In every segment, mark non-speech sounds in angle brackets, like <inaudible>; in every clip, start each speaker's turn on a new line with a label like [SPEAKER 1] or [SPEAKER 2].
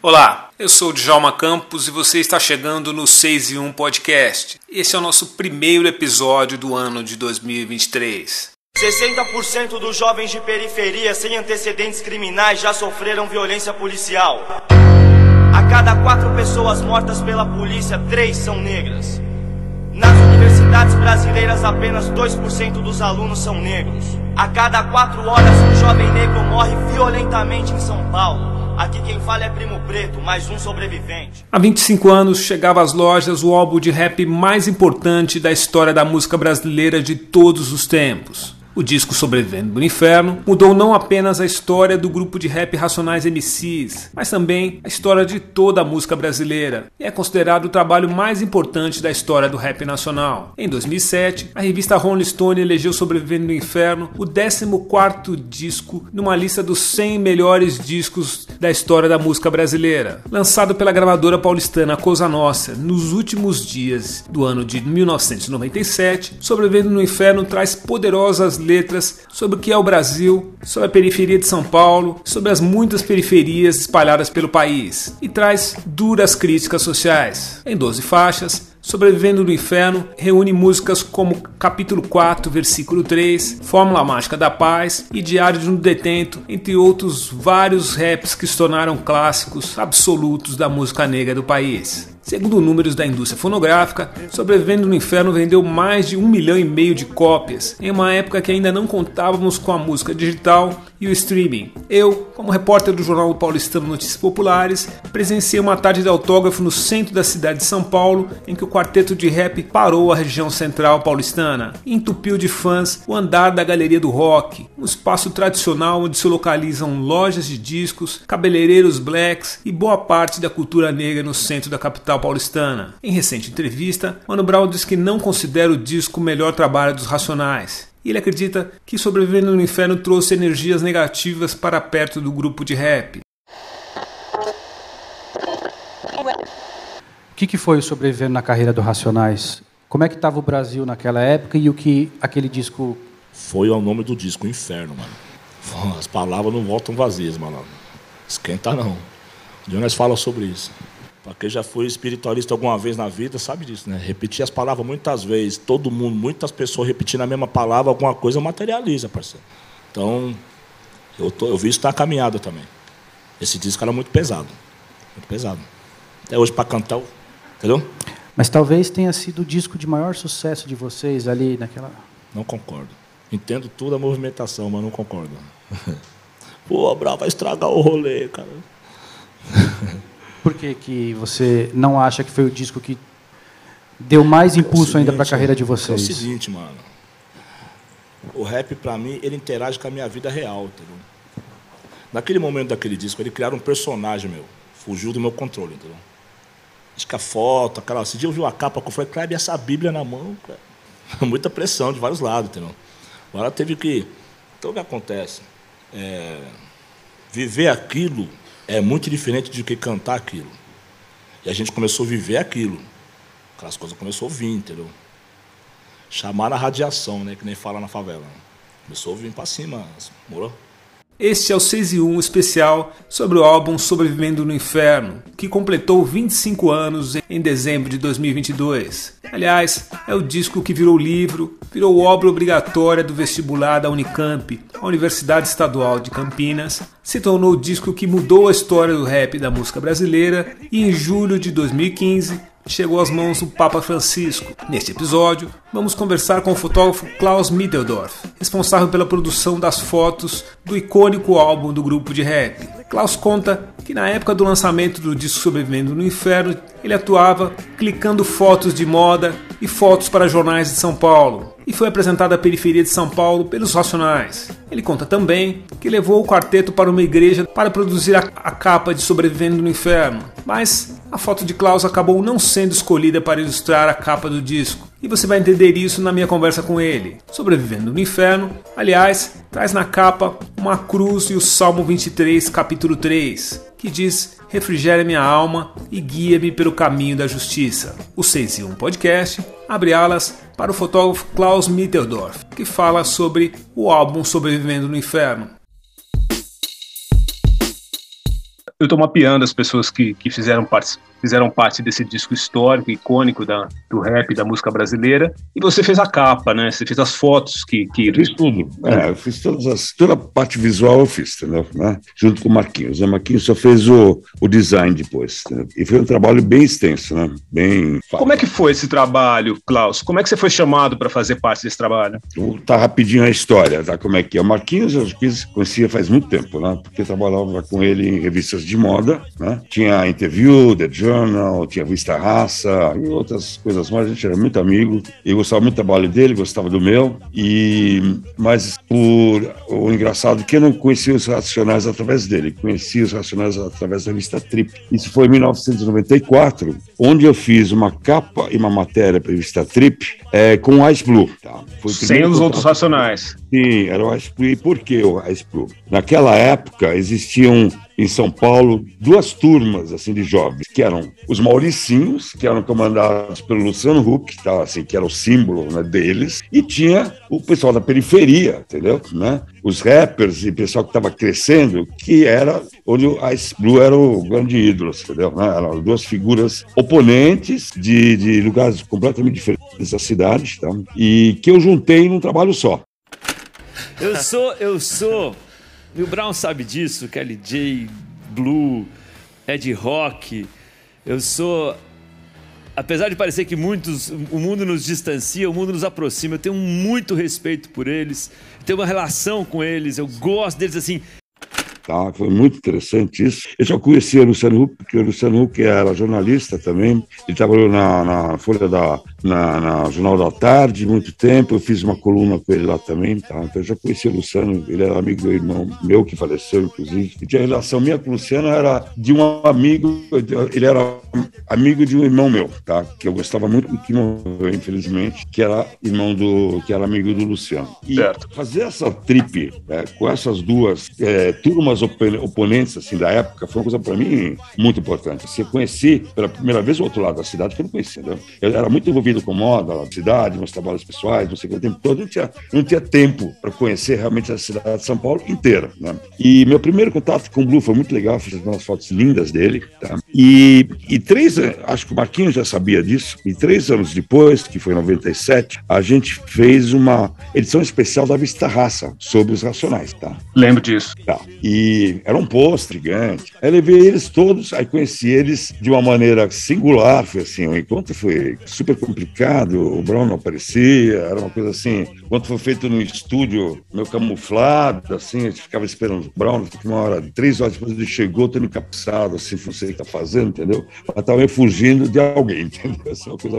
[SPEAKER 1] Olá, eu sou o Djalma Campos e você está chegando no 6 e 1 Podcast. Esse é o nosso primeiro episódio do ano de 2023.
[SPEAKER 2] 60% dos jovens de periferia sem antecedentes criminais já sofreram violência policial. A cada quatro pessoas mortas pela polícia, três são negras. Nas universidades brasileiras, apenas 2% dos alunos são negros. A cada quatro horas, um jovem negro morre violentamente em São Paulo. Aqui quem fala é Primo Preto, mais um sobrevivente.
[SPEAKER 1] Há 25 anos chegava às lojas o álbum de rap mais importante da história da música brasileira de todos os tempos. O disco Sobrevivendo no Inferno mudou não apenas a história do grupo de rap Racionais MCs, mas também a história de toda a música brasileira e é considerado o trabalho mais importante da história do rap nacional. Em 2007, a revista Rolling Stone elegeu Sobrevivendo no Inferno o 14º disco numa lista dos 100 melhores discos da história da música brasileira. Lançado pela gravadora paulistana Cosa Nossa nos últimos dias do ano de 1997, Sobrevivendo no Inferno traz poderosas letras sobre o que é o Brasil, sobre a periferia de São Paulo, sobre as muitas periferias espalhadas pelo país e traz duras críticas sociais. Em 12 faixas, Sobrevivendo no Inferno reúne músicas como Capítulo 4, versículo 3, Fórmula Mágica da Paz e Diário de um Detento, entre outros vários raps que se tornaram clássicos absolutos da música negra do país. Segundo números da indústria fonográfica, Sobrevivendo no Inferno vendeu mais de um milhão e meio de cópias, em uma época que ainda não contávamos com a música digital e o streaming. Eu, como repórter do jornal Paulistano Notícias Populares, presenciei uma tarde de autógrafo no centro da cidade de São Paulo, em que o quarteto de rap parou a região central paulistana e entupiu de fãs o andar da Galeria do Rock, um espaço tradicional onde se localizam lojas de discos, cabeleireiros blacks e boa parte da cultura negra no centro da capital paulistana. Em recente entrevista, Mano Brown diz que não considera o disco o melhor trabalho dos Racionais e ele acredita que Sobrevivendo no Inferno trouxe energias negativas para perto do grupo de rap.
[SPEAKER 3] O que, que foi o Sobrevivendo na carreira do Racionais? Como é que estava o Brasil naquela época e o que aquele disco...
[SPEAKER 4] Foi o nome do disco, Inferno, mano. As palavras não voltam vazias, mano. Esquenta não. O Jonas fala sobre isso. Para quem já foi espiritualista alguma vez na vida, sabe disso, né? Repetir as palavras muitas vezes, todo mundo, muitas pessoas repetindo a mesma palavra, alguma coisa materializa, parceiro. Então, eu, tô, eu vi isso na caminhada também. Esse disco era muito pesado. Muito pesado. Até hoje, para cantar, entendeu?
[SPEAKER 3] Mas talvez tenha sido o disco de maior sucesso de vocês ali naquela.
[SPEAKER 4] Não concordo. Entendo toda a movimentação, mas não concordo. <laughs> Pô, Brau, vai estragar o rolê, cara. <laughs>
[SPEAKER 3] Por que, que você não acha que foi o disco que deu mais impulso é ainda para a carreira de vocês?
[SPEAKER 4] É o seguinte, mano. O rap, para mim, ele interage com a minha vida real, entendeu? Naquele momento daquele disco, ele criaram um personagem meu. Fugiu do meu controle, entendeu? Acho que a foto, aquela. Esse dia eu vi uma capa que eu falei, Kleber, essa Bíblia na mão, cara. <laughs> Muita pressão de vários lados, entendeu? Agora teve que. Então o que acontece? É... Viver aquilo é muito diferente do que cantar aquilo. E a gente começou a viver aquilo. Aquelas coisas começou a vir, entendeu? Chamar a radiação, né? Que nem fala na favela. Começou a vir para cima, morou?
[SPEAKER 1] Este é o 6 e 1 especial sobre o álbum Sobrevivendo no Inferno, que completou 25 anos em dezembro de 2022. Aliás, é o disco que virou livro, virou obra obrigatória do vestibular da Unicamp, a Universidade Estadual de Campinas, se tornou o disco que mudou a história do rap da música brasileira e em julho de 2015 chegou às mãos do Papa Francisco. Neste episódio, vamos conversar com o fotógrafo Klaus Mitteldorf, responsável pela produção das fotos do icônico álbum do grupo de rap. Klaus conta que na época do lançamento do disco Sobrevivendo no Inferno, ele atuava clicando fotos de moda e fotos para jornais de São Paulo e foi apresentado à periferia de São Paulo pelos Racionais. Ele conta também que levou o quarteto para uma igreja para produzir a, a capa de Sobrevivendo no Inferno, mas a foto de Klaus acabou não sendo escolhida para ilustrar a capa do disco. E você vai entender isso na minha conversa com ele. Sobrevivendo no Inferno, aliás, traz na capa uma cruz e o Salmo 23, capítulo 3, que diz: Refrigere minha alma e guia-me pelo caminho da justiça. O 6 e 1 Podcast abre alas para o fotógrafo Klaus Mitteldorf, que fala sobre o álbum Sobrevivendo no Inferno. eu estou mapeando as pessoas que, que fizeram parte fizeram parte desse disco histórico, icônico da, do rap, da música brasileira. E você fez a capa, né? Você fez as fotos que. que...
[SPEAKER 5] Fiz tudo. É, eu fiz todas as, toda a parte visual eu fiz, entendeu? Né? Junto com o Marquinhos. O Marquinhos só fez o, o design depois. Entendeu? E foi um trabalho bem extenso, né? Bem.
[SPEAKER 1] Como é que foi esse trabalho, Klaus? Como é que você foi chamado para fazer parte desse trabalho?
[SPEAKER 5] Vou tá rapidinho a história, tá? Como é que é? O Marquinhos eu conhecia faz muito tempo, né? Porque trabalhava com ele em revistas de moda, né? Tinha Interview, The Journal, Journal, tinha Vista Raça e outras coisas mais. A gente era muito amigo. Eu gostava muito do trabalho dele, gostava do meu. E mas por, o engraçado é que eu não conhecia os Racionais através dele, conheci os Racionais através da revista Trip. Isso foi em 1994, onde eu fiz uma capa e uma matéria para a revista Trip é, com o Ice Blue. Tá?
[SPEAKER 1] Sem os outros Racionais.
[SPEAKER 5] Sim, era o Ice Blue. E por que o Ice Blue? Naquela época existiam em São Paulo duas turmas assim de jovens, que eram os Mauricinhos, que eram comandados pelo Luciano Huck, tá, assim, que era o símbolo né, deles, e tinha o pessoal da periferia, entendeu? Né? Os rappers e pessoal que estava crescendo, que era onde o Ice Blue era o grande ídolo, entendeu? Né? Eram duas figuras oponentes de, de lugares completamente diferentes da cidade, tá? e que eu juntei num trabalho só.
[SPEAKER 6] Eu sou, eu sou e o Brown sabe disso, Kelly J, Blue, Ed Rock. Eu sou. Apesar de parecer que muitos, o mundo nos distancia, o mundo nos aproxima. Eu tenho muito respeito por eles, tenho uma relação com eles, eu gosto deles assim.
[SPEAKER 5] Tá, foi muito interessante isso. Eu já conhecia o Luciano Huck, porque o Luciano Huck era jornalista também. Ele trabalhou na, na Folha da. Na, na, Jornal da Tarde muito tempo. Eu fiz uma coluna com ele lá também. Tá? Então eu já conhecia o Luciano. Ele era amigo do irmão meu, que faleceu, inclusive. E tinha relação minha com o Luciano, era de um amigo. Ele era amigo de um irmão meu, tá? Que eu gostava muito, que morreu, infelizmente, que era irmão do. que era amigo do Luciano. E certo. fazer essa trip é, com essas duas é, turmas oponentes assim da época foi uma coisa para mim muito importante. Você assim, conheci pela primeira vez o outro lado da cidade que eu não conhecia. Né? Eu era muito envolvido com moda, a cidade, meus trabalhos pessoais, não sei o que, o tempo todo. Eu não tinha, não tinha tempo para conhecer realmente a cidade de São Paulo inteira. Né? E meu primeiro contato com o Blue foi muito legal, fiz umas fotos lindas dele. Tá? E, e três, acho que o Marquinhos já sabia disso, e três anos depois, que foi em 97, a gente fez uma edição especial da Vista Raça sobre os Racionais. Tá?
[SPEAKER 1] Lembro disso.
[SPEAKER 5] Tá. E era um posto gigante. Aí levei eles todos, aí conheci eles de uma maneira singular, foi assim, o encontro foi super complicado, o Brown não aparecia, era uma coisa assim, o encontro foi feito num estúdio meio camuflado, assim, a gente ficava esperando o Brown, uma hora, três horas depois ele chegou, todo encapuçado, assim, não sei o que tá fazendo, entendeu? Mas meio fugindo de alguém, <laughs> entendeu? É uma coisa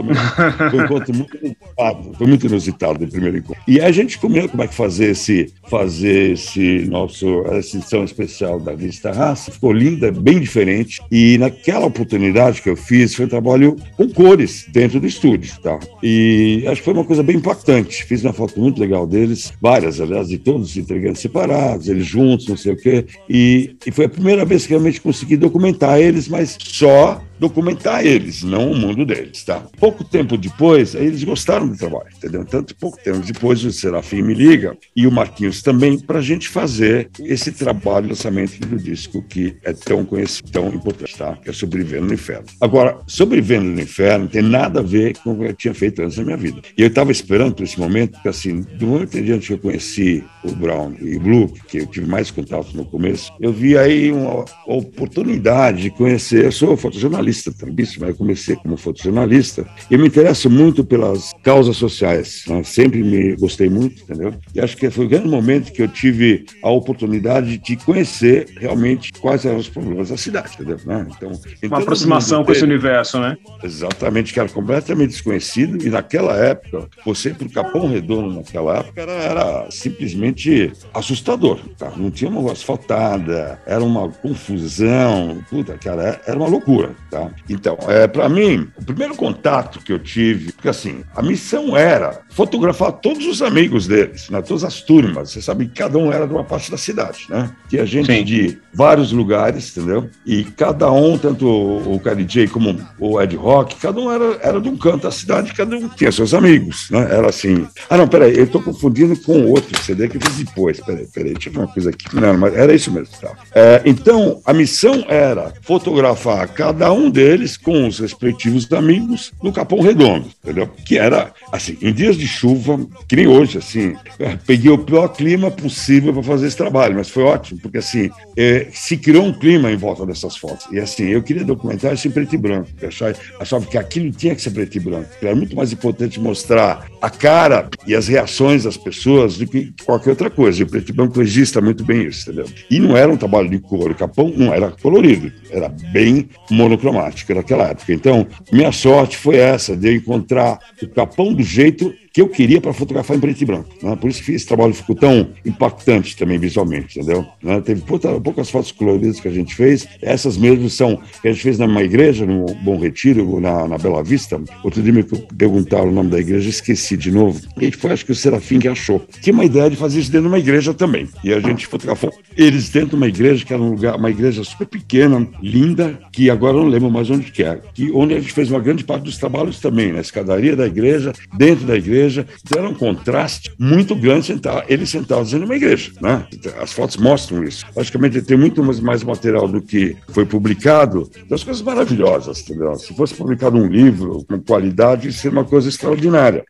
[SPEAKER 5] foi um encontro muito inusitado, foi muito inusitado o primeiro encontro. E a gente comeu como é que fazer esse, fazer esse nosso, essa edição especial da Vista Raça, ficou linda, bem diferente. E naquela oportunidade que eu fiz, foi um trabalho com cores dentro do estúdio, tá? E acho que foi uma coisa bem impactante. Fiz uma foto muito legal deles, várias, aliás, de todos entregando separados, eles juntos, não sei o quê. E, e foi a primeira vez que realmente consegui documentar eles, mas só documentar eles, não o mundo deles, tá? Pouco tempo depois, eles gostaram do trabalho, entendeu? Tanto pouco tempo depois, o Serafim me liga e o Marquinhos também para a gente fazer esse trabalho de lançamento do disco que é tão conhecido, tão importante, tá? Que é Sobrevivendo no Inferno. Agora, Sobrevivendo no Inferno tem nada a ver com o que eu tinha feito antes da minha vida. E eu estava esperando por esse momento, porque assim, do momento em diante que eu conheci o Brown e o Blue, que eu tive mais contato no começo, eu vi aí uma oportunidade de conhecer, eu sou fotojornalista, jornalista também, eu comecei como fotojornalista, e me interesso muito pelas causas sociais, né? sempre me gostei muito, entendeu? E acho que foi o grande momento que eu tive a oportunidade de conhecer realmente quais eram os problemas da cidade, entendeu? Né?
[SPEAKER 1] Então, Uma aproximação com esse universo, né?
[SPEAKER 5] Exatamente, que era completamente desconhecido, e naquela época, você para o Capão Redondo naquela época era, era simplesmente assustador, tá? Não tinha uma asfaltada, era uma confusão, puta, cara, era uma loucura, tá? Então, é, para mim, o primeiro contato que eu tive, porque assim, a missão era fotografar todos os amigos deles, né? todas as turmas. Você sabe que cada um era de uma parte da cidade, né? Tinha gente Sim. de vários lugares, entendeu? E cada um, tanto o, o J como o Ed Rock, cada um era, era de um canto da cidade, cada um tinha seus amigos, né? Era assim. Ah, não, peraí, eu tô confundindo com outro CD que eu fiz depois. Peraí, peraí, deixa eu ver uma coisa aqui. Não, mas era isso mesmo. Tá? É, então, a missão era fotografar cada um deles com os respectivos amigos no Capão Redondo, entendeu? Que era, assim, em dias de chuva, que nem hoje, assim, é, peguei o pior clima possível para fazer esse trabalho, mas foi ótimo, porque, assim, é, se criou um clima em volta dessas fotos. E, assim, eu queria documentar isso em preto e branco, achava, achava que aquilo tinha que ser preto e branco. Era muito mais importante mostrar a cara e as reações das pessoas do que qualquer outra coisa. E o preto e branco registra muito bem isso, entendeu? E não era um trabalho de cor, o capão não era colorido, era bem monocromático naquela época. Então, minha sorte foi essa, de eu encontrar o capão do jeito que eu queria para fotografar em preto e branco. Né? Por isso que esse trabalho ficou tão impactante também visualmente, entendeu? Né? Teve poucas fotos coloridas que a gente fez. Essas mesmas são que a gente fez numa igreja, no Bom Retiro, na, na Bela Vista. Outro dia me perguntaram o nome da igreja, esqueci de novo. E foi, acho que o Serafim que achou. Tinha uma ideia de fazer isso dentro de uma igreja também. E a gente fotografou eles dentro de uma igreja, que era um lugar, uma igreja super pequena, linda, que agora não lembro mais onde que é. Que, onde a gente fez uma grande parte dos trabalhos também, na escadaria da igreja, dentro da igreja igreja. Então era um contraste muito grande sentar, eles sentados em uma igreja. Né? As fotos mostram isso. Logicamente, tem muito mais material do que foi publicado, das coisas maravilhosas. Entendeu? Se fosse publicado um livro com qualidade, seria uma coisa extraordinária.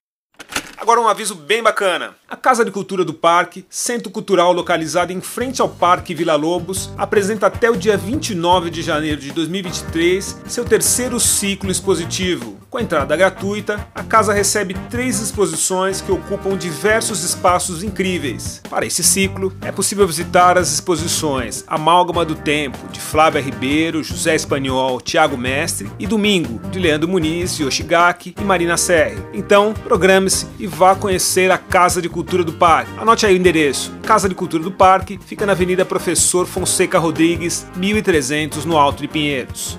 [SPEAKER 1] Agora um aviso bem bacana. A Casa de Cultura do Parque, centro cultural localizado em frente ao Parque Vila Lobos, apresenta até o dia 29 de janeiro de 2023 seu terceiro ciclo expositivo. Com entrada gratuita, a casa recebe três exposições que ocupam diversos espaços incríveis. Para esse ciclo, é possível visitar as exposições Amálgama do Tempo, de Flávia Ribeiro, José Espanhol, Tiago Mestre e Domingo, de Leandro Muniz, Yoshigaki e Marina Serre. Então, programe-se e vá conhecer a Casa de Cultura do Parque. Anote aí o endereço. Casa de Cultura do Parque fica na Avenida Professor Fonseca Rodrigues, 1300, no Alto de Pinheiros.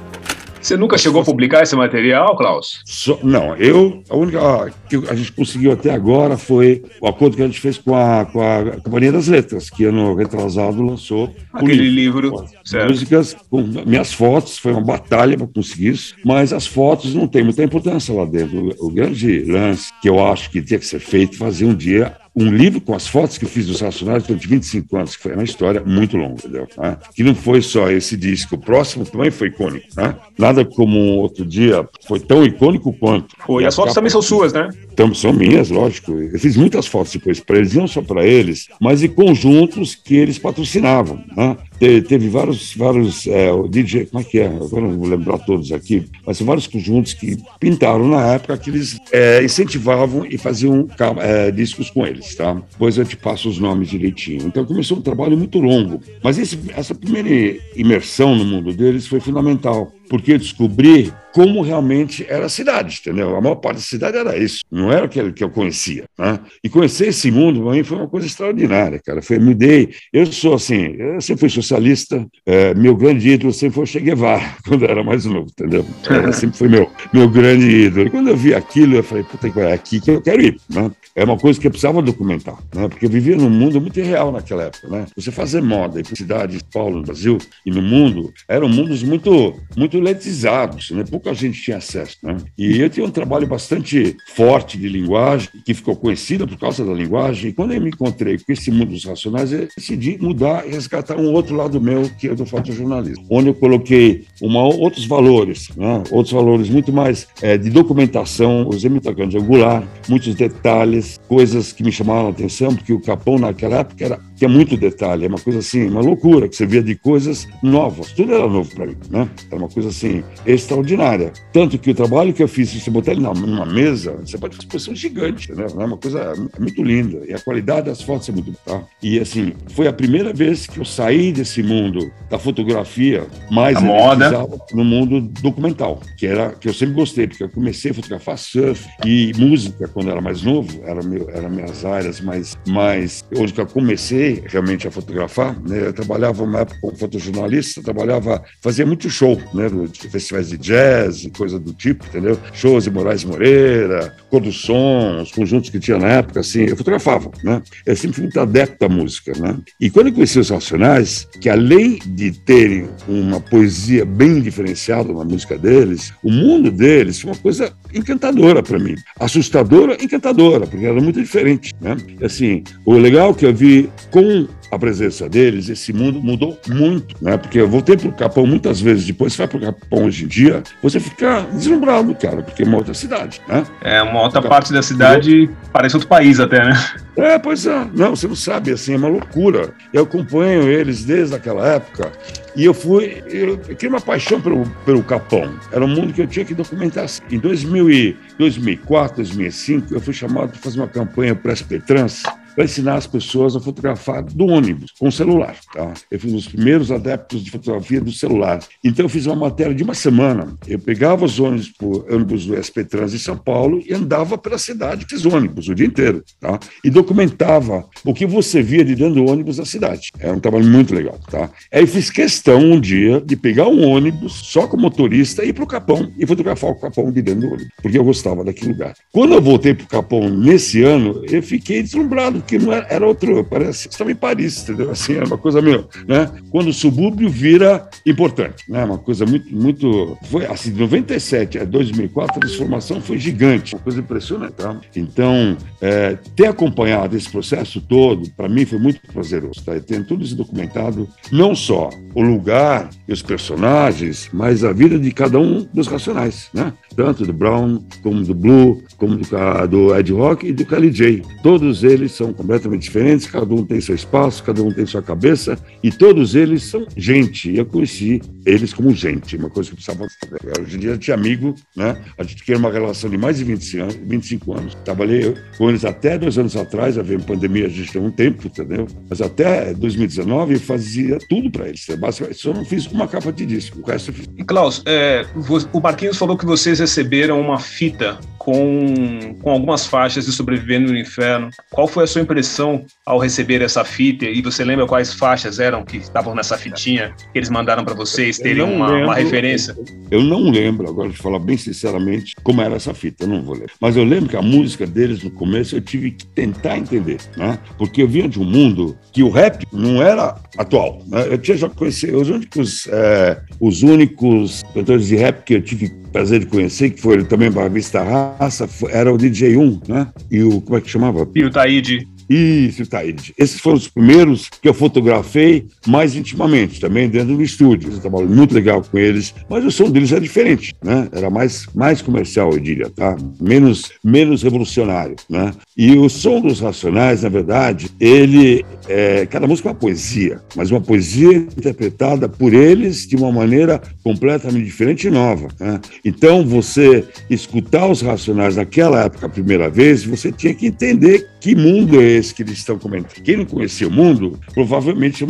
[SPEAKER 7] Você nunca chegou a publicar esse material, Klaus?
[SPEAKER 5] So, não, eu, a única que a gente conseguiu até agora foi o acordo que a gente fez com a, com a Companhia das Letras, que ano retrasado lançou
[SPEAKER 7] aquele livro,
[SPEAKER 5] livro músicas com minhas fotos, foi uma batalha para conseguir isso, mas as fotos não têm muita importância lá dentro. O, o grande lance que eu acho que tinha que ser feito, fazer um dia um livro com as fotos que eu fiz dos Racionais durante 25 anos, que foi uma história muito longa, entendeu? Né? Que não foi só esse disco, o próximo também foi icônico, né? Nada como outro dia foi tão icônico quanto.
[SPEAKER 7] Foi, e as fotos também são suas, né?
[SPEAKER 5] Então, são minhas, lógico. Eu fiz muitas fotos depois para eles, não só para eles, mas em conjuntos que eles patrocinavam, né? teve vários, vários é, DJ, como é que é? Agora não vou lembrar todos aqui, mas são vários conjuntos que pintaram na época que eles é, incentivavam e faziam é, discos com eles, tá? Depois eu te passo os nomes direitinho. Então começou um trabalho muito longo, mas esse, essa primeira imersão no mundo deles foi fundamental porque eu descobri como realmente era a cidade, entendeu? A maior parte da cidade era isso, não era aquele que eu conhecia. Né? E conhecer esse mundo, para mim, foi uma coisa extraordinária, cara. Foi, me dei. Eu sou assim, eu sempre fui socialista, é, meu grande ídolo sempre foi Che Guevara, <laughs> quando eu era mais novo, entendeu? É, <laughs> sempre foi meu, meu grande ídolo. E quando eu vi aquilo, eu falei, puta, é aqui que eu quero ir. Né? É uma coisa que eu precisava documentar, né? porque eu vivia num mundo muito irreal naquela época. Né? Você fazer moda em cidade, Paulo, no Brasil e no mundo, eram mundos muito, muito elitizados, né? pouca gente tinha acesso. Né? E eu tinha um trabalho bastante forte de linguagem, que ficou conhecida por causa da linguagem. E quando eu me encontrei com esse mundo dos racionais, eu decidi mudar e resgatar um outro lado meu, que é do fotojornalismo, onde eu coloquei uma, outros valores, né? outros valores muito mais é, de documentação, usei muita grande angular, muitos detalhes, coisas que me chamaram a atenção, porque o Capão naquela época era tinha muito detalhe, é uma coisa assim, uma loucura, que você via de coisas novas, tudo era novo para mim, né? Era uma coisa assim, extraordinária. Tanto que o trabalho que eu fiz, se você botar ele numa mesa, você pode fazer uma exposição gigante, né? É uma coisa muito linda, e a qualidade das fotos é muito boa. E assim, foi a primeira vez que eu saí desse mundo da fotografia mais
[SPEAKER 7] a moda
[SPEAKER 5] no mundo documental, que era que eu sempre gostei, porque eu comecei a fotografar surf e música quando eu era mais novo, era meu, eram minhas áreas mais mais onde que eu comecei comecei realmente a fotografar, né? Eu trabalhava uma época como fotojornalista, trabalhava, fazia muito show, né? De festivais de jazz e coisa do tipo, entendeu? Shows de Moraes Moreira, Cor do Som, os conjuntos que tinha na época, assim, eu fotografava, né? Eu sempre fui muito adepto da música, né? E quando eu conheci os Racionais, que além de terem uma poesia bem diferenciada na música deles, o mundo deles foi uma coisa encantadora para mim. Assustadora, encantadora, porque era muito diferente, né? Assim, o legal que eu vi com a presença deles, esse mundo mudou muito, né? Porque eu voltei para o Capão muitas vezes depois, você vai para o Capão hoje em dia, você fica deslumbrado, cara, porque é uma outra cidade, né?
[SPEAKER 7] É, uma outra parte da cidade parece outro país até, né?
[SPEAKER 5] É, pois é. Não, você não sabe, assim, é uma loucura. Eu acompanho eles desde aquela época e eu fui, eu, eu criei uma paixão pelo, pelo Capão. Era um mundo que eu tinha que documentar. Em 2000 e, 2004, 2005, eu fui chamado para fazer uma campanha para a Trans para ensinar as pessoas a fotografar do ônibus, com celular. Tá? Eu fui um dos primeiros adeptos de fotografia do celular. Então eu fiz uma matéria de uma semana. Eu pegava os ônibus, ônibus do SP Trans em São Paulo e andava pela cidade, fiz ônibus o dia inteiro. Tá? E documentava o que você via de dentro do ônibus da cidade. Era um trabalho muito legal. Tá? Aí fiz questão um dia de pegar um ônibus só com motorista e ir para o Capão e fotografar o Capão de dentro do ônibus, porque eu gostava daquele lugar. Quando eu voltei para o Capão nesse ano, eu fiquei deslumbrado que não era, era outro, parece estava em Paris, entendeu? Assim, era uma coisa meio, né? Quando o subúrbio vira importante, né? Uma coisa muito, muito, foi assim, de 97 a 2004 a transformação foi gigante, uma coisa impressionante, tá? Então, é, ter acompanhado esse processo todo, para mim foi muito prazeroso, tá? Eu tenho tudo isso documentado, não só o lugar e os personagens, mas a vida de cada um dos racionais, né? Tanto do Brown, como do Blue, como do, do Ed Rock e do Kali J. Todos eles são completamente diferentes, cada um tem seu espaço, cada um tem sua cabeça, e todos eles são gente. Eu conheci eles como gente, uma coisa que eu precisava saber. Hoje em dia a gente é amigo, né? A gente quer uma relação de mais de 25 anos. 25 anos. Trabalhei com eles até dois anos atrás, a pandemia a gente tem um tempo, entendeu? Mas até 2019 eu fazia tudo para eles. Só não fiz uma capa de disco, o resto eu fiz.
[SPEAKER 7] E Klaus, é, o Marquinhos falou que vocês receberam uma fita com, com algumas faixas de Sobrevivendo no Inferno. Qual foi a sua impressão ao receber essa fita? E você lembra quais faixas eram que estavam nessa fitinha que eles mandaram para vocês terem uma, lembro, uma, referência?
[SPEAKER 5] Eu não lembro, agora de falar bem sinceramente, como era essa fita, eu não vou ler. Mas eu lembro que a música deles no começo eu tive que tentar entender, né? Porque eu vinha de um mundo que o rap não era atual. Né? Eu tinha já conhecido os únicos, é, os únicos cantores de rap que eu tive prazer de conhecer, que foi também para Vista Raça, era o DJ1, né? E o, como é que chamava?
[SPEAKER 7] E o Taíde.
[SPEAKER 5] Isso, Taíde. Esses foram os primeiros que eu fotografei mais intimamente, também dentro do estúdio. Eu trabalho muito legal com eles, mas o som deles era diferente, né? Era mais, mais comercial, eu diria, tá? Menos, menos revolucionário, né? E o som dos Racionais, na verdade, ele, é, cada música é uma poesia, mas uma poesia interpretada por eles de uma maneira completamente diferente e nova, né? Então, você escutar os Racionais naquela época a primeira vez, você tinha que entender que mundo é esse que eles estão comentando. Quem não conhecia o mundo, provavelmente eu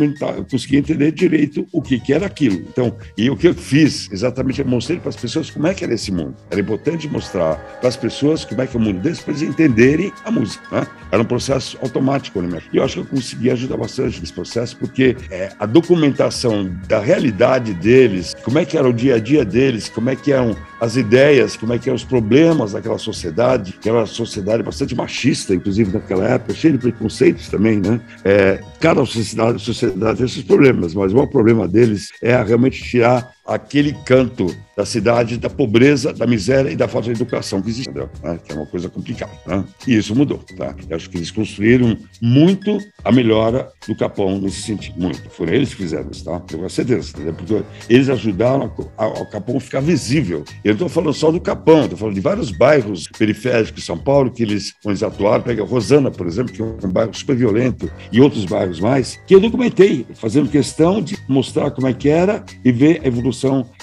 [SPEAKER 5] conseguia entender direito o que, que era aquilo. Então, e o que eu fiz, exatamente, eu mostrei para as pessoas como é que era esse mundo. Era importante mostrar para as pessoas como é que é o mundo deles, para eles entenderem a música. Né? Era um processo automático. Né? E eu acho que eu consegui ajudar bastante nesse processo, porque é, a documentação da realidade deles, como é que era o dia a dia deles, como é que eram as ideias, como é que eram os problemas daquela sociedade, que era uma sociedade bastante machista, inclusive naquela época, cheia de preconceitos também, né? É, cada sociedade, sociedade tem esses problemas, mas o maior problema deles é realmente tirar aquele canto da cidade da pobreza, da miséria e da falta de educação que existe, né? que é uma coisa complicada. Né? E isso mudou. Tá? Eu acho que eles construíram muito a melhora do Capão nesse sentido, muito. Foram eles que fizeram isso, tá? tenho certeza. Porque eles ajudaram o Capão a ficar visível. Eu não estou falando só do Capão, estou falando de vários bairros periféricos de São Paulo que eles, eles atuaram. Pega Rosana, por exemplo, que é um bairro super violento, e outros bairros mais, que eu documentei, fazendo questão de mostrar como é que era e ver a evolução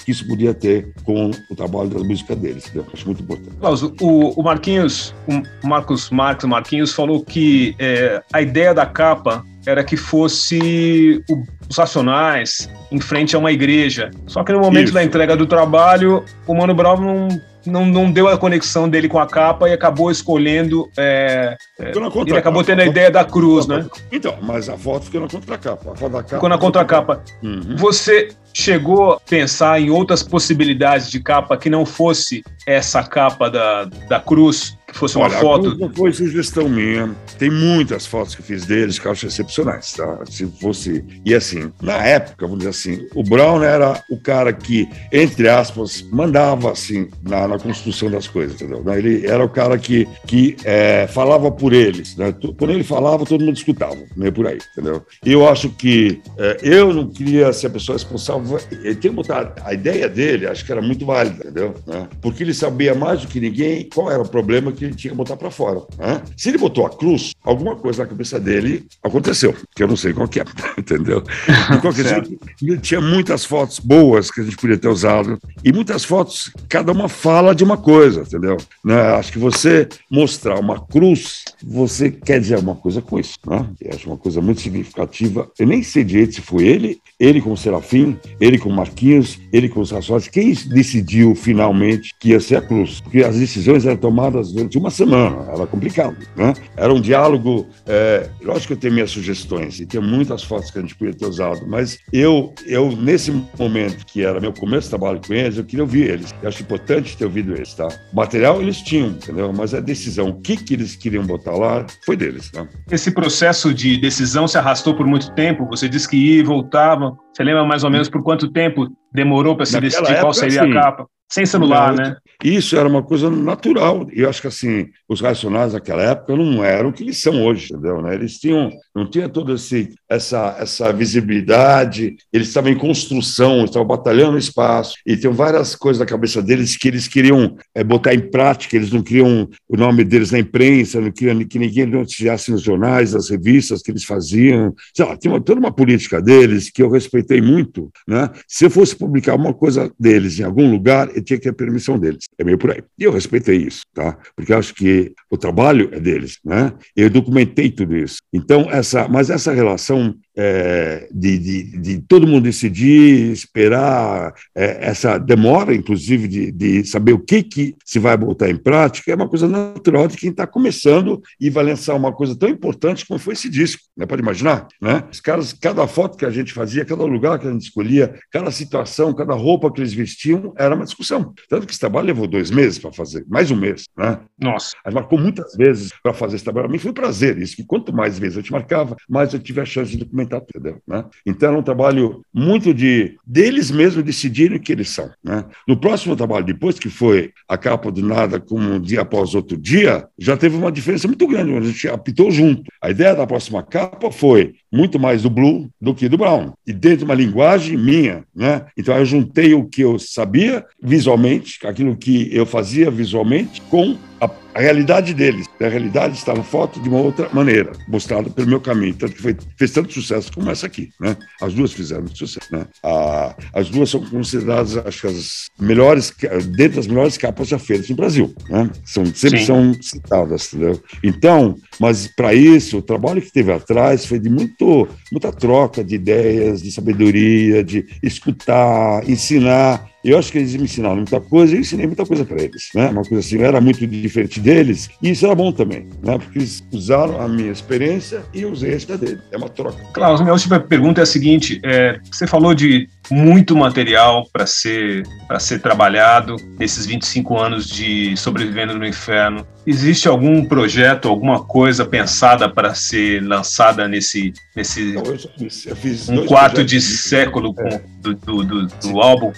[SPEAKER 5] que isso podia ter com o trabalho da música deles. Eu acho muito importante.
[SPEAKER 7] Klaus, o, o Marquinhos, o Marcos Marcos Marquinhos falou que é, a ideia da capa era que fosse o, os Racionais em frente a uma igreja. Só que no momento Isso. da entrega do trabalho, o Mano Brown não não, não deu a conexão dele com a capa e acabou escolhendo. É, é, ele acabou tendo a ideia da cruz, né?
[SPEAKER 5] Então, mas a foto ficou na contracapa. A foto da capa.
[SPEAKER 7] Ficou na contracapa. Uhum. Você chegou a pensar em outras possibilidades de capa que não fosse essa capa da, da cruz? Que fosse uma Olha, foto.
[SPEAKER 5] Não foi sugestão minha. Tem muitas fotos que eu fiz deles que eu acho excepcionais, tá? Se fosse. E assim, na época, vamos dizer assim, o Brown era o cara que, entre aspas, mandava assim na, na construção das coisas, entendeu? Ele era o cara que, que é, falava por eles, né? Quando ele falava, todo mundo escutava, meio por aí, entendeu? E eu acho que é, eu não queria ser a pessoa responsável. Ele tinha botado a ideia dele, acho que era muito válida, entendeu? Né? Porque ele sabia mais do que ninguém qual era o problema que ele tinha que botar para fora. Né? Se ele botou a cruz, alguma coisa na cabeça dele aconteceu, que eu não sei qual que é, <laughs> entendeu? De qualquer <laughs> jeito, ele tinha muitas fotos boas que a gente podia ter usado, e muitas fotos, cada uma fala de uma coisa, entendeu? Né? Acho que você mostrar uma cruz, você quer dizer uma coisa com isso, né? Eu acho uma coisa muito significativa. Eu nem sei direito se foi ele, ele com o Serafim, ele com o Marquinhos, ele com os Rações. Quem decidiu finalmente que ia ser a cruz? Porque as decisões eram tomadas durante uma semana, era complicado, né? Era um diálogo, é, lógico que eu tenho minhas sugestões, e tem muitas fotos que a gente podia ter usado, mas eu, eu nesse momento, que era meu começo de trabalho com eles, eu queria ouvir eles. Eu acho importante ter ouvido eles, tá? O material eles tinham, entendeu? Mas a decisão, o que, que eles queriam botar lá, foi deles, tá?
[SPEAKER 7] Esse processo de decisão se arrastou por muito tempo, você disse que ia e voltava, você lembra mais ou menos por quanto tempo demorou para se decidir qual seria assim, a capa? Sem celular, né?
[SPEAKER 5] Isso era uma coisa natural. E eu acho que assim, os racionais naquela época não eram o que eles são hoje, entendeu? Né? Eles tinham, não tinha toda esse, essa, essa visibilidade, eles estavam em construção, estavam batalhando espaço, e tem várias coisas na cabeça deles que eles queriam é, botar em prática, eles não queriam o nome deles na imprensa, não queriam que ninguém noticiasse nos jornais, nas revistas que eles faziam. Sei lá, tinha toda uma política deles que eu respeitei muito. Né? Se eu fosse publicar uma coisa deles em algum lugar, tinha que ter permissão deles. É meio por aí. E eu respeitei isso, tá? Porque acho que o trabalho é deles, né? Eu documentei tudo isso. Então, essa, mas essa relação é, de, de, de, todo mundo decidir, esperar é, essa demora, inclusive, de, de, saber o que, que se vai botar em prática, é uma coisa natural de quem está começando e vai lançar uma coisa tão importante como foi esse disco. Né? Pode imaginar? Né? Os caras, cada foto que a gente fazia, cada lugar que a gente escolhia, cada situação, cada roupa que eles vestiam, era uma discussão. Tanto que esse trabalho levou dois meses para fazer, mais um mês. Né?
[SPEAKER 7] Nossa.
[SPEAKER 5] A gente marcou muitas vezes para fazer esse trabalho. Para mim foi um prazer isso, que quanto mais vezes eu te marcava, mais eu tive a chance de documentar entendeu? Né? Então, é um trabalho muito de deles mesmos decidirem o que eles são. Né? No próximo trabalho, depois que foi a capa do nada como um dia após outro dia, já teve uma diferença muito grande, a gente apitou junto. A ideia da próxima capa foi muito mais do Blue do que do Brown, e dentro de uma linguagem minha. Né? Então, eu juntei o que eu sabia visualmente, aquilo que eu fazia visualmente, com a, a, realidade deles. A realidade está na foto de uma outra maneira, mostrada pelo meu caminho. Tanto que foi, fez tanto sucesso como essa aqui. Né? As duas fizeram sucesso. Né? A, as duas são consideradas, acho que, as melhores, dentro das melhores capas já feitas no Brasil. Né? São, sempre Sim. são citadas. Entendeu? Então, mas para isso, o trabalho que teve atrás foi de muito, muita troca de ideias, de sabedoria, de escutar, ensinar eu acho que eles me ensinaram muita coisa eu ensinei muita coisa para eles. Né? Uma coisa assim, eu era muito diferente deles e isso era bom também, né? porque eles usaram a minha experiência e eu usei a dele. É uma troca.
[SPEAKER 7] Klaus, minha última pergunta é a seguinte: é, você falou de muito material para ser, ser trabalhado nesses 25 anos de Sobrevivendo no Inferno. Existe algum projeto, alguma coisa pensada para ser lançada nesse, nesse Não, eu eu um quarto de século é. do, do, do, do álbum?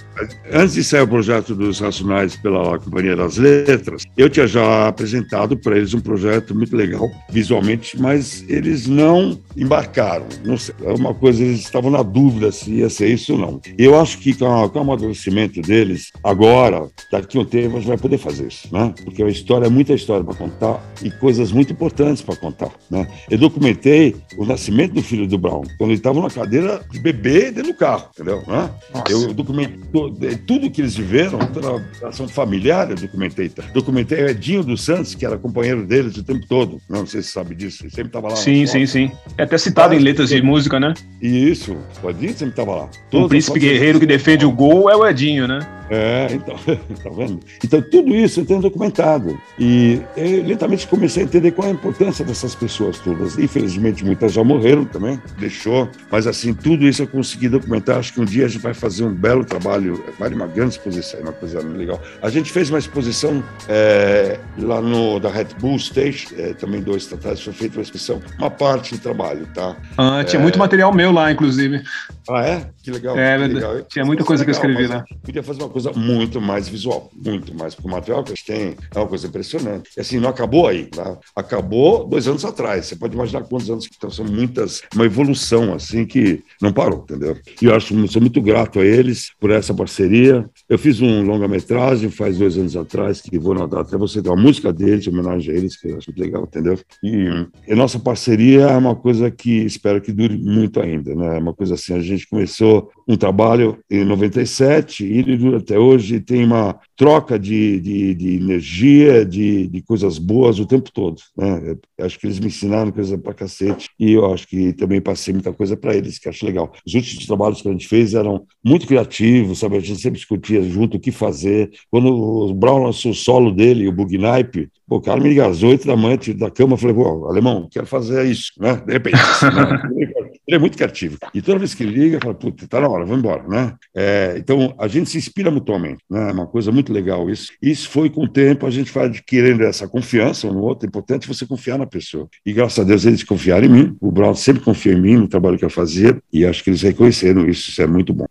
[SPEAKER 5] Antes de sair o projeto dos Racionais pela Companhia das Letras, eu tinha já apresentado para eles um projeto muito legal visualmente, mas eles não embarcaram. Não sei, é uma coisa, eles estavam na dúvida se ia ser isso ou não. Eu acho que com, com o amadurecimento deles, agora, daqui a um tempo, a gente vai poder fazer isso, né? Porque a história é muita história para contar e coisas muito importantes para contar, né? Eu documentei o nascimento do filho do Brown, quando ele estava na cadeira de bebê dentro do carro, entendeu? Né? Eu documentei tudo que eles viveram, toda a relação familiar, eu documentei. Documentei o Edinho dos Santos, que era companheiro deles o tempo todo. Não sei se você sabe disso, ele sempre estava lá.
[SPEAKER 7] Sim, sim, sim. É até citado em letras de música, né?
[SPEAKER 5] Isso, o Edinho sempre estava lá.
[SPEAKER 7] o príncipe guerreiro que defende o gol é o Edinho, né?
[SPEAKER 5] É, então, <laughs> tá vendo? Então, tudo isso eu tenho documentado. E eu, lentamente comecei a entender qual é a importância dessas pessoas todas. Infelizmente, muitas já morreram também, deixou. Mas, assim, tudo isso eu consegui documentar. Acho que um dia a gente vai fazer um belo trabalho, vale uma grande exposição, uma coisa legal. A gente fez uma exposição é, lá no da Red Bull Stage, é, também dois tratados, foi feita uma exposição, uma parte do trabalho, tá?
[SPEAKER 7] Ah, tinha é... muito material meu lá, inclusive.
[SPEAKER 5] Ah, é? Que legal.
[SPEAKER 7] É,
[SPEAKER 5] que
[SPEAKER 7] legal. Tinha muita coisa legal, que eu escrevi lá.
[SPEAKER 5] Podia fazer uma coisa muito mais visual, muito mais, porque o material que gente tem é uma coisa impressionante. E assim, não acabou aí, tá? Acabou dois anos atrás. Você pode imaginar quantos anos que então, são muitas, uma evolução assim que não parou, entendeu? E eu acho, sou muito grato a eles por essa parceria. Eu fiz um longa-metragem faz dois anos atrás, que vou notar até você, tem uma música deles, homenagem a eles, que eu acho muito legal, entendeu? E, e nossa parceria é uma coisa que espero que dure muito ainda, né? É uma coisa assim, a gente começou um trabalho em 97 e ele dura até hoje, tem uma troca de, de, de energia, de, de coisas boas o tempo todo, né? Acho que eles me ensinaram coisa pra cacete e eu acho que também passei muita coisa para eles, que acho legal. Os últimos trabalhos que a gente fez eram muito criativos, sabe? A gente sempre discutia junto o que fazer. Quando o Brown lançou o solo dele, o Bugnipe, o cara me liga às oito da manhã da cama, falei, pô, alemão, quero fazer isso, né? De repente, assim, né? <laughs> ele é muito criativo. E toda vez que ele liga, fala, puta, tá na hora, vamos embora, né? É, então, a gente se inspira mutuamente, né? É uma coisa muito legal isso. Isso foi com o tempo, a gente vai adquirindo essa confiança um no outro. É importante você confiar na pessoa. E graças a Deus eles confiaram em mim. O Brown sempre confiou em mim, no trabalho que eu fazia, e acho que eles reconheceram isso. Isso é muito bom.